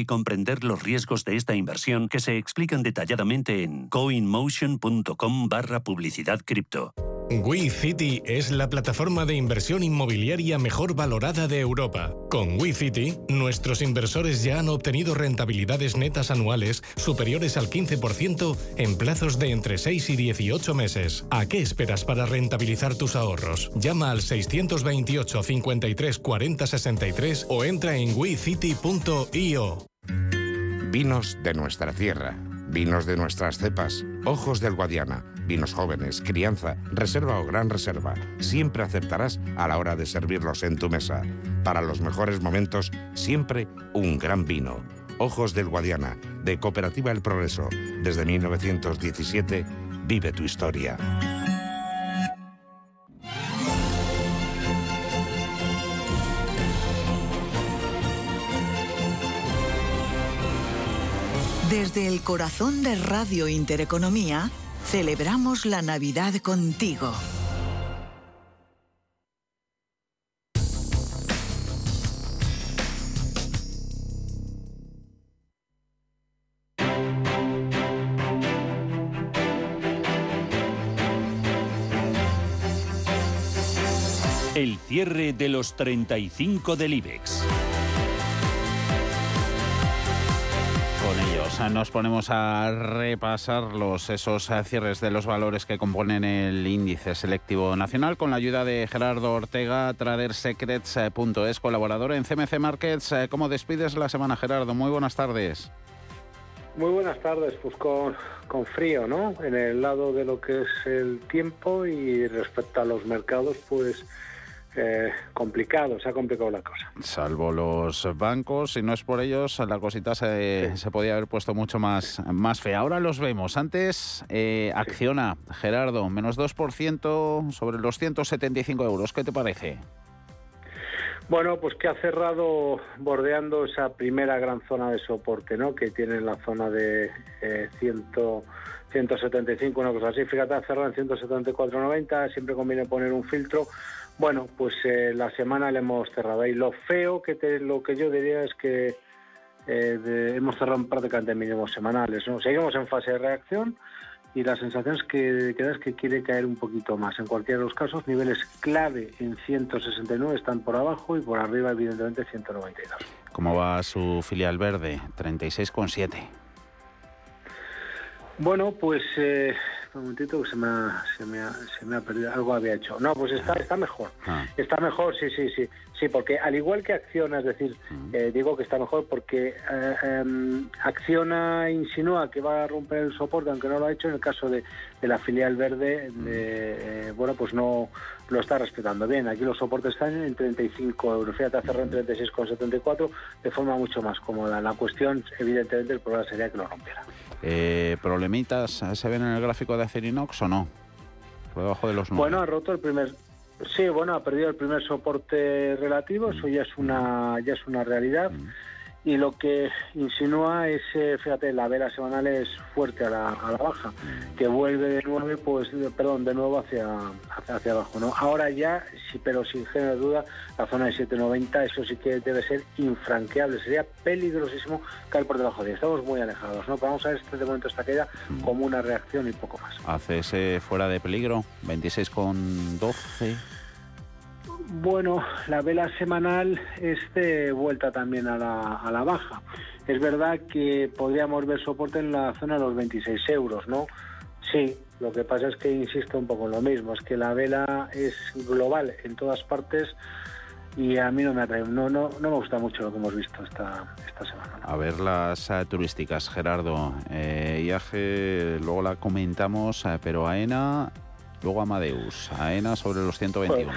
y comprender los riesgos de esta inversión que se explican detalladamente en coinmotion.com barra publicidad cripto. WeCity es la plataforma de inversión inmobiliaria mejor valorada de Europa. Con WeCity, nuestros inversores ya han obtenido rentabilidades netas anuales superiores al 15% en plazos de entre 6 y 18 meses. ¿A qué esperas para rentabilizar tus ahorros? Llama al 628 53 40 63 o entra en wecity.io. Vinos de nuestra tierra, vinos de nuestras cepas, ojos del Guadiana, vinos jóvenes, crianza, reserva o gran reserva. Siempre aceptarás a la hora de servirlos en tu mesa. Para los mejores momentos, siempre un gran vino. Ojos del Guadiana, de Cooperativa El Progreso. Desde 1917, vive tu historia. Desde el corazón de Radio Intereconomía, celebramos la Navidad contigo. El cierre de los 35 del IBEX. Nos ponemos a repasar los, esos cierres de los valores que componen el índice selectivo nacional con la ayuda de Gerardo Ortega, tradersecrets.es, colaborador en CMC Markets. ¿Cómo despides la semana, Gerardo? Muy buenas tardes. Muy buenas tardes, pues con, con frío, ¿no? En el lado de lo que es el tiempo y respecto a los mercados, pues eh, complicado, se ha complicado la cosa. Salvo los bancos, si no es por ellos, la cosita se, se podía haber puesto mucho más, más fea. Ahora los vemos. Antes, eh, Acciona, Gerardo, menos 2% sobre los 175 euros. ¿Qué te parece? Bueno, pues que ha cerrado bordeando esa primera gran zona de soporte, ¿no? Que tiene la zona de eh, 100, 175, una cosa así. Fíjate, ha cerrado en 174.90. Siempre conviene poner un filtro bueno, pues eh, la semana le hemos cerrado ahí. Lo feo que te, lo que yo diría es que eh, hemos cerrado prácticamente mínimos semanales. ¿no? Seguimos en fase de reacción y la sensación es que, que es que quiere caer un poquito más. En cualquiera de los casos, niveles clave en 169 están por abajo y por arriba, evidentemente, 192. ¿Cómo va su filial verde? 36,7. Bueno, pues eh, un momentito que se me, ha, se, me ha, se me ha perdido, algo había hecho. No, pues está, está mejor. Ah. Está mejor, sí, sí, sí. Sí, porque al igual que Acciona, es decir, eh, digo que está mejor porque eh, em, Acciona insinúa que va a romper el soporte, aunque no lo ha hecho, en el caso de, de la filial verde, de, eh, bueno, pues no lo está respetando bien. Aquí los soportes están en 35 euros. Fíjate, cerrado en 36,74 de forma mucho más cómoda. La cuestión, evidentemente, el problema sería que lo rompiera. Eh, ¿Problemitas se ven en el gráfico de Acerinox o no? Por debajo de los nueve. Bueno, ha roto el primer. Sí, bueno, ha perdido el primer soporte relativo, eso ya es una, ya es una realidad. Y lo que insinúa es, eh, fíjate, la vela semanal es fuerte a la, a la baja, que vuelve de nuevo, pues, perdón, de nuevo hacia, hacia, hacia abajo, ¿no? Ahora ya, sí, pero sin género de duda, la zona de 790, eso sí que debe ser infranqueable, sería peligrosísimo caer por debajo de. Estamos muy alejados, ¿no? Vamos a ver este, momento esta caída como una reacción y poco más. ACS fuera de peligro, 26,12. Bueno, la vela semanal es de vuelta también a la, a la baja. Es verdad que podríamos ver soporte en la zona de los 26 euros, ¿no? Sí, lo que pasa es que insisto un poco en lo mismo, es que la vela es global en todas partes y a mí no me atrae, no, no, no me gusta mucho lo que hemos visto esta, esta semana. A ver las eh, turísticas, Gerardo. Eh, IAG, luego la comentamos, eh, pero AENA, luego Amadeus. AENA sobre los 121.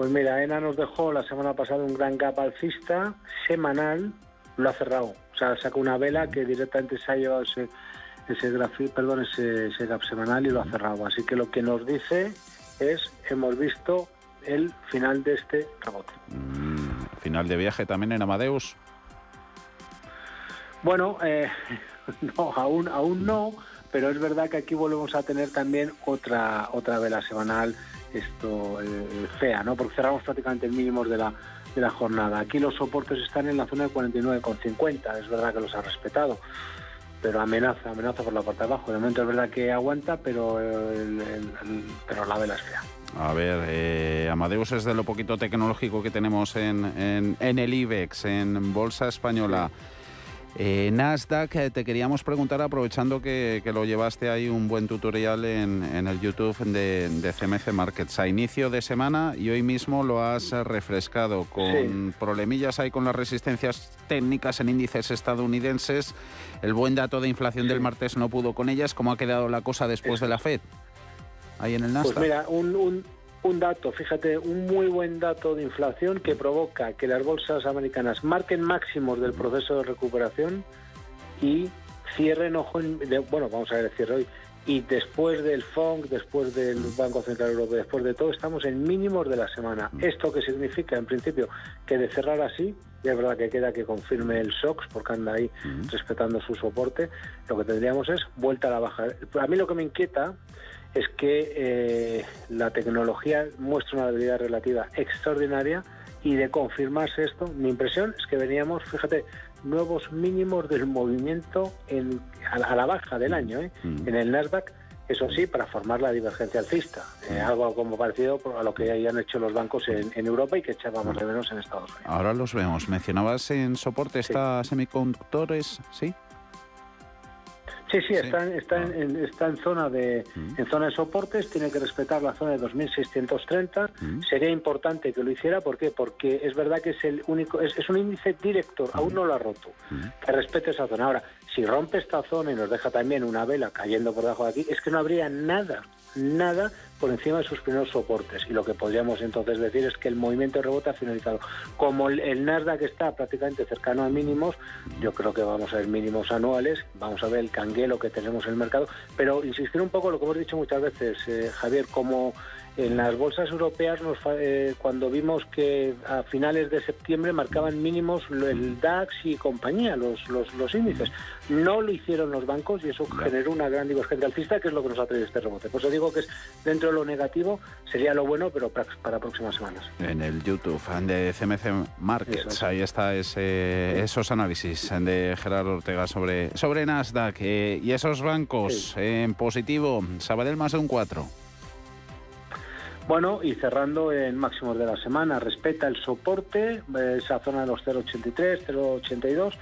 Pues mira, ENA nos dejó la semana pasada un gran gap alcista semanal, lo ha cerrado. O sea, saca una vela que directamente se ha llevado ese, ese, grafi- perdón, ese, ese gap semanal y lo ha cerrado. Así que lo que nos dice es, hemos visto el final de este rebote. Mm, final de viaje también en Amadeus. Bueno, eh, (laughs) no, aún, aún no, pero es verdad que aquí volvemos a tener también otra, otra vela semanal esto eh, fea, ¿no? Porque cerramos prácticamente el mínimos de la, de la jornada. Aquí los soportes están en la zona de 49,50, es verdad que los ha respetado, pero amenaza, amenaza por la parte de abajo. De momento es verdad que aguanta, pero, el- el- el- pero la vela es fea. A ver, eh, Amadeus es de lo poquito tecnológico que tenemos en, en- en el IBEX, en Bolsa Española. Eh, Nasdaq, eh, te queríamos preguntar, aprovechando que, que lo llevaste ahí un buen tutorial en, en el YouTube de, de CMC Markets a inicio de semana y hoy mismo lo has refrescado con problemillas ahí con las resistencias técnicas en índices estadounidenses. El buen dato de inflación del martes no pudo con ellas. ¿Cómo ha quedado la cosa después de la FED? Ahí en el Nasdaq. Pues mira, un, un- un dato, fíjate, un muy buen dato de inflación que provoca que las bolsas americanas marquen máximos del proceso de recuperación y cierren ojo, en- de- bueno, vamos a ver el cierre hoy. Y después del FONC, después del Banco Central Europeo, después de todo, estamos en mínimos de la semana. ¿Esto qué significa? En principio, que de cerrar así, y es verdad que queda que confirme el SOX, porque anda ahí respetando su soporte, lo que tendríamos es vuelta a la baja. A mí lo que me inquieta es que eh, la tecnología muestra una debilidad relativa extraordinaria y de confirmarse esto, mi impresión es que veníamos, fíjate, nuevos mínimos del movimiento en, a, la, a la baja del año ¿eh? en el Nasdaq, eso sí, para formar la divergencia alcista, eh, algo como parecido a lo que hayan hecho los bancos en, en Europa y que echábamos de menos en Estados Unidos. Ahora los vemos. Mencionabas en soporte, está semiconductores, ¿sí? Sí, sí, está, está, Ah. en, está en zona de Mm. en zona de soportes, tiene que respetar la zona de 2630. Mm. Sería importante que lo hiciera, ¿por qué? Porque es verdad que es el único, es, es un índice director, Mm. aún no lo ha roto. Que respete esa zona. Ahora, si rompe esta zona y nos deja también una vela cayendo por debajo de aquí, es que no habría nada, nada por encima de sus primeros soportes. Y lo que podríamos entonces decir es que el movimiento de rebote ha finalizado. Como el, Nasdaq está prácticamente cercano a mínimos, yo creo que vamos a ver mínimos anuales, vamos a ver el canguelo que tenemos en el mercado, pero insistir un poco en lo que hemos dicho muchas veces, eh, Javier, como en las bolsas europeas, nos eh, cuando vimos que a finales de septiembre marcaban mínimos el DAX y compañía, los, los, los índices. No lo hicieron los bancos y eso generó una gran divergencia alcista, que es lo que nos ha traído este rebote. Por eso digo que es dentro de lo negativo, sería lo bueno, pero para, para próximas semanas. En el YouTube de CMC Markets, ahí está ese, esos análisis de Gerardo Ortega sobre, sobre Nasdaq eh, y esos bancos en positivo. Sabadell más de un 4. Bueno, y cerrando en máximos de la semana, respeta el soporte, esa zona de los 0,83, 0,82.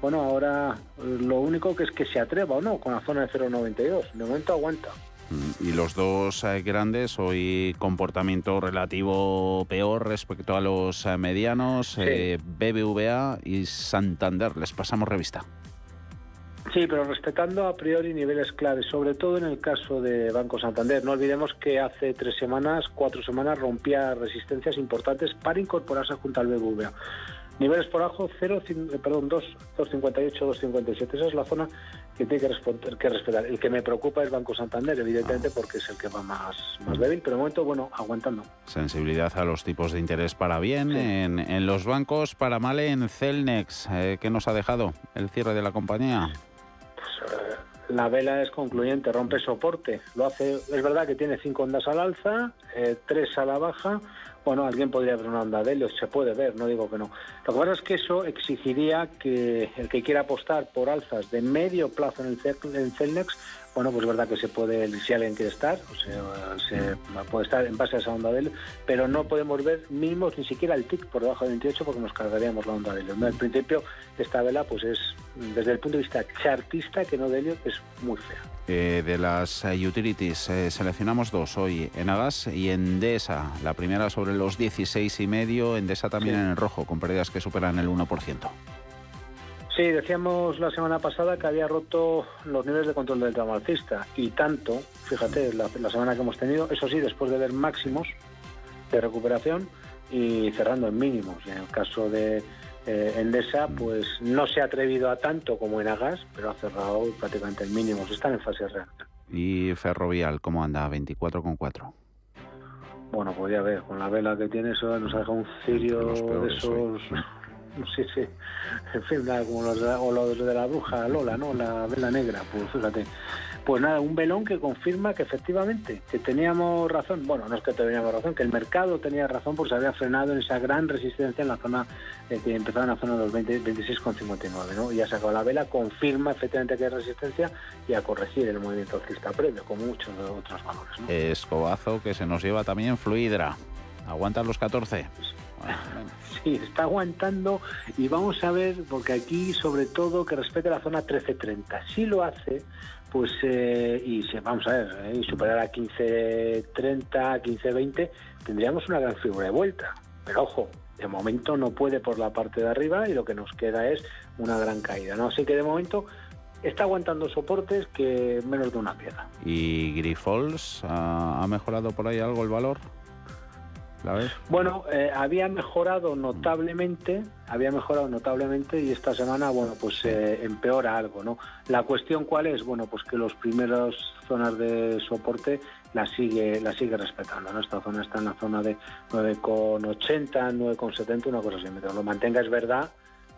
Bueno, ahora eh, lo único que es que se atreva o no con la zona de 0,92. De momento aguanta. Y los dos eh, grandes, hoy comportamiento relativo peor respecto a los eh, medianos, eh, BBVA y Santander. Les pasamos revista. Sí, pero respetando a priori niveles claves, sobre todo en el caso de Banco Santander. No olvidemos que hace tres semanas, cuatro semanas, rompía resistencias importantes para incorporarse junto al BBVA. Niveles por abajo, 0, cin- eh, perdón, 2, 2,58, 2,57. Esa es la zona que tiene que, responder- que respetar. El que me preocupa es Banco Santander, evidentemente, porque es el que va más, más débil, pero de momento, bueno, aguantando. Sensibilidad a los tipos de interés para bien en, en los bancos, para mal en Celnex. Eh, ¿Qué nos ha dejado el cierre de la compañía? La vela es concluyente, rompe soporte. Lo hace, es verdad que tiene cinco ondas al alza, eh, tres a la baja. Bueno, alguien podría ver una onda de Helios, se puede ver, no digo que no. Lo que pasa es que eso exigiría que el que quiera apostar por alzas de medio plazo en el Celnex, bueno, pues es verdad que se puede, si alguien quiere estar, o sea, se puede estar en base a esa onda de Helios, pero no podemos ver mínimos ni siquiera el tick por debajo de 28 porque nos cargaríamos la onda de Helios. ¿no? En principio, esta vela, pues es, desde el punto de vista chartista, que no de Helios, es muy fea. Eh, de las eh, utilities, eh, seleccionamos dos hoy, Enagas y Endesa. La primera sobre los 16 y medio, Endesa también en el rojo, con pérdidas que superan el 1%. Sí, decíamos la semana pasada que había roto los niveles de control del tramo alcista y tanto, fíjate, la, la semana que hemos tenido, eso sí, después de ver máximos de recuperación y cerrando en mínimos. En el caso de eh, Endesa, pues no se ha atrevido a tanto como en Agas, pero ha cerrado prácticamente en mínimos. Están en fase real. Y Ferrovial, ¿cómo anda? 24,4. Bueno, pues ya ver, con la vela que tiene eso nos ha dejado un cirio de esos... Sí, sí. En fin, nada, como los de, o los de la bruja Lola, ¿no? La vela negra, pues fíjate. Pues nada, un velón que confirma que efectivamente, que teníamos razón, bueno, no es que teníamos razón, que el mercado tenía razón porque se había frenado en esa gran resistencia en la zona, eh, que empezaba en la zona de los 20 26,59, ¿no? Y ya sacado la vela, confirma efectivamente que hay resistencia y a corregir el movimiento alcista previo, como muchos de otros valores, ¿no? Escobazo que se nos lleva también Fluidra. Aguantan los 14. Sí, está aguantando y vamos a ver, porque aquí sobre todo que respete la zona 1330. Si lo hace, pues, eh, y se, vamos a ver, eh, y superar a 1530, 1520, tendríamos una gran figura de vuelta. Pero ojo, de momento no puede por la parte de arriba y lo que nos queda es una gran caída. ¿no? Así que de momento está aguantando soportes que menos de una piedra. ¿Y Grifols ha, ha mejorado por ahí algo el valor? Bueno, eh, había mejorado notablemente, había mejorado notablemente y esta semana, bueno, pues eh, empeora algo, ¿no? La cuestión cuál es, bueno, pues que los primeros zonas de soporte la sigue, la sigue respetando, ¿no? Esta zona está en la zona de 9,80, 9,70, una cosa así. Mientras lo mantenga es verdad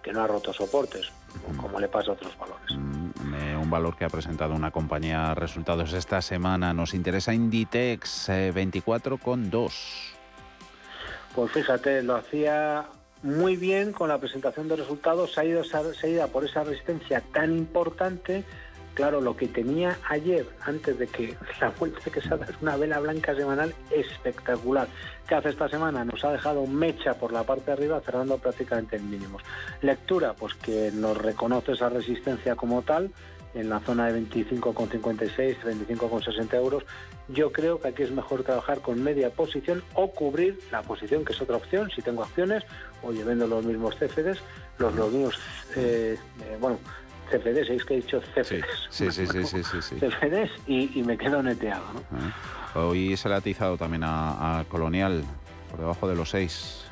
que no ha roto soportes, como le pasa a otros valores. Eh, un valor que ha presentado una compañía resultados esta semana. Nos interesa Inditex, eh, 24,2. Pues fíjate, lo hacía muy bien con la presentación de resultados, se ha ido, se ha ido por esa resistencia tan importante, Claro, lo que tenía ayer, antes de que (laughs) la vuelta de quesada, es una vela blanca semanal espectacular. ¿Qué hace esta semana? Nos ha dejado mecha por la parte de arriba, cerrando prácticamente en mínimos. Lectura, pues que nos reconoce esa resistencia como tal, en la zona de 25,56, 25,60 euros. Yo creo que aquí es mejor trabajar con media posición o cubrir la posición, que es otra opción, si tengo acciones, o llevando los mismos CFDs, los, los mismos, eh, eh, bueno, CFDs, ¿sabéis que he dicho CFDs? Sí, sí, sí, sí, sí, sí. CFDs y, y me quedo neteado, ¿no? Ah. Hoy se le ha atizado también a, a Colonial, por debajo de los 6.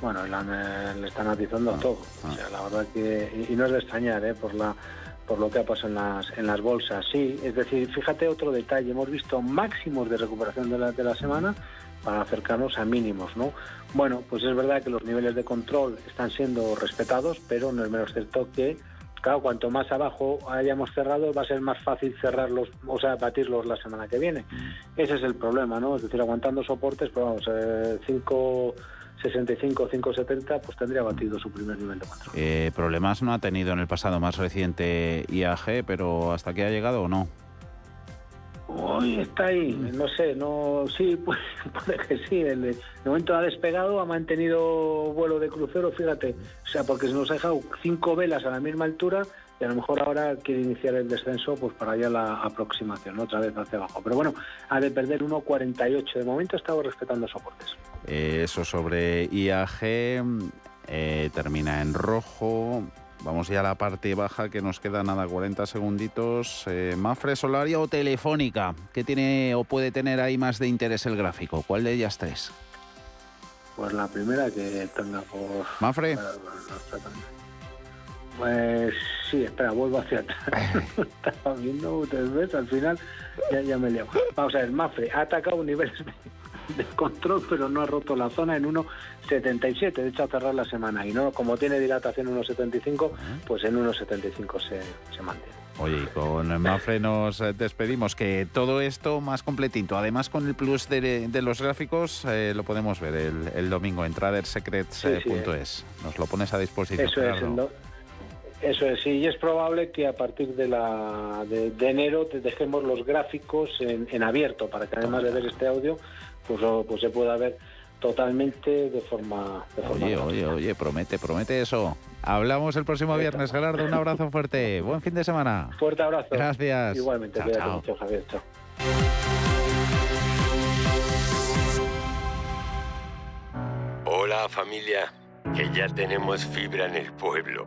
Bueno, la- me- le están atizando a todo. O sea, la verdad que... Y, y no es de extrañar, ¿eh? Por la por lo que ha pasado en las, en las bolsas. Sí, es decir, fíjate otro detalle, hemos visto máximos de recuperación de la, de la semana para acercarnos a mínimos, ¿no? Bueno, pues es verdad que los niveles de control están siendo respetados, pero no es menos cierto que, claro, cuanto más abajo hayamos cerrado, va a ser más fácil cerrarlos, o sea, batirlos la semana que viene. Ese es el problema, ¿no? Es decir, aguantando soportes, pues vamos, eh, 5.65, 5.70, pues tendría batido su primer nivel de control. Eh, problemas no ha tenido en el pasado más reciente IAG, pero ¿hasta aquí ha llegado o no? Hoy está ahí, no sé, no, sí, (laughs) pues, puede que sí. El, de momento ha despegado, ha mantenido vuelo de crucero, fíjate, o sea, porque se nos ha dejado cinco velas a la misma altura y a lo mejor ahora quiere iniciar el descenso, pues para allá la aproximación, ¿no? otra vez hacia abajo. Pero bueno, ha de perder 1.48. De momento ha estado respetando soportes. Eh, eso sobre IAG eh, termina en rojo. Vamos ya a la parte baja que nos queda nada, 40 segunditos. Eh, Mafre, Solaria o Telefónica, ¿qué tiene o puede tener ahí más de interés el gráfico? ¿Cuál de ellas tres? Pues la primera que tenga por... Mafre. Pues sí, espera, vuelvo hacia atrás. (laughs) Estaba viendo, tres veces, al final ya, ya me liado. Vamos a ver, Mafre ha atacado niveles de, de control, pero no ha roto la zona en 1,77. De hecho, a cerrar la semana. Y no, como tiene dilatación 1,75, pues en 1,75 se, se mantiene. Oye, y con Mafre nos eh, despedimos, que todo esto más completito, además con el plus de, de los gráficos, eh, lo podemos ver el, el domingo en tradersecrets.es. Nos lo pones a disposición. Eso es, eso es, sí, y es probable que a partir de, la, de, de enero te dejemos los gráficos en, en abierto para que además de ver este audio, pues, lo- pues se pueda ver totalmente de forma... De forma Oye, oye, oye, promete, promete eso. Hablamos el próximo viernes, Gerardo. Un abrazo fuerte. (laughs) Buen fin de semana. Fuerte abrazo. Gracias. Igualmente, Chao, chao. mucho, Javier. Chao. Hola familia, que ya tenemos fibra en el pueblo.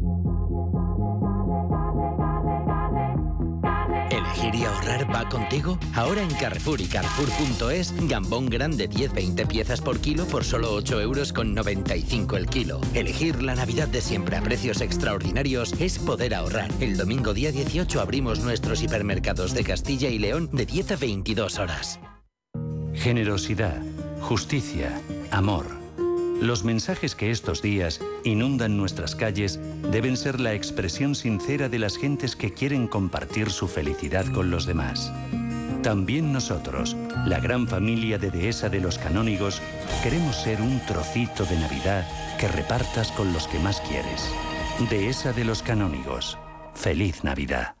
Y ahorrar va contigo? Ahora en Carrefour y Carrefour.es, gambón grande 10-20 piezas por kilo por solo 8 euros con 95 el kilo. Elegir la Navidad de siempre a precios extraordinarios es poder ahorrar. El domingo día 18 abrimos nuestros hipermercados de Castilla y León de 10 a 22 horas. Generosidad, justicia, amor. Los mensajes que estos días inundan nuestras calles deben ser la expresión sincera de las gentes que quieren compartir su felicidad con los demás. También nosotros, la gran familia de Dehesa de los Canónigos, queremos ser un trocito de Navidad que repartas con los que más quieres. Dehesa de los Canónigos. Feliz Navidad.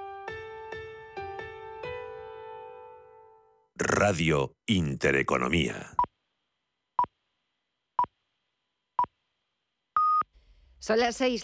Radio Intereconomía. Son las seis.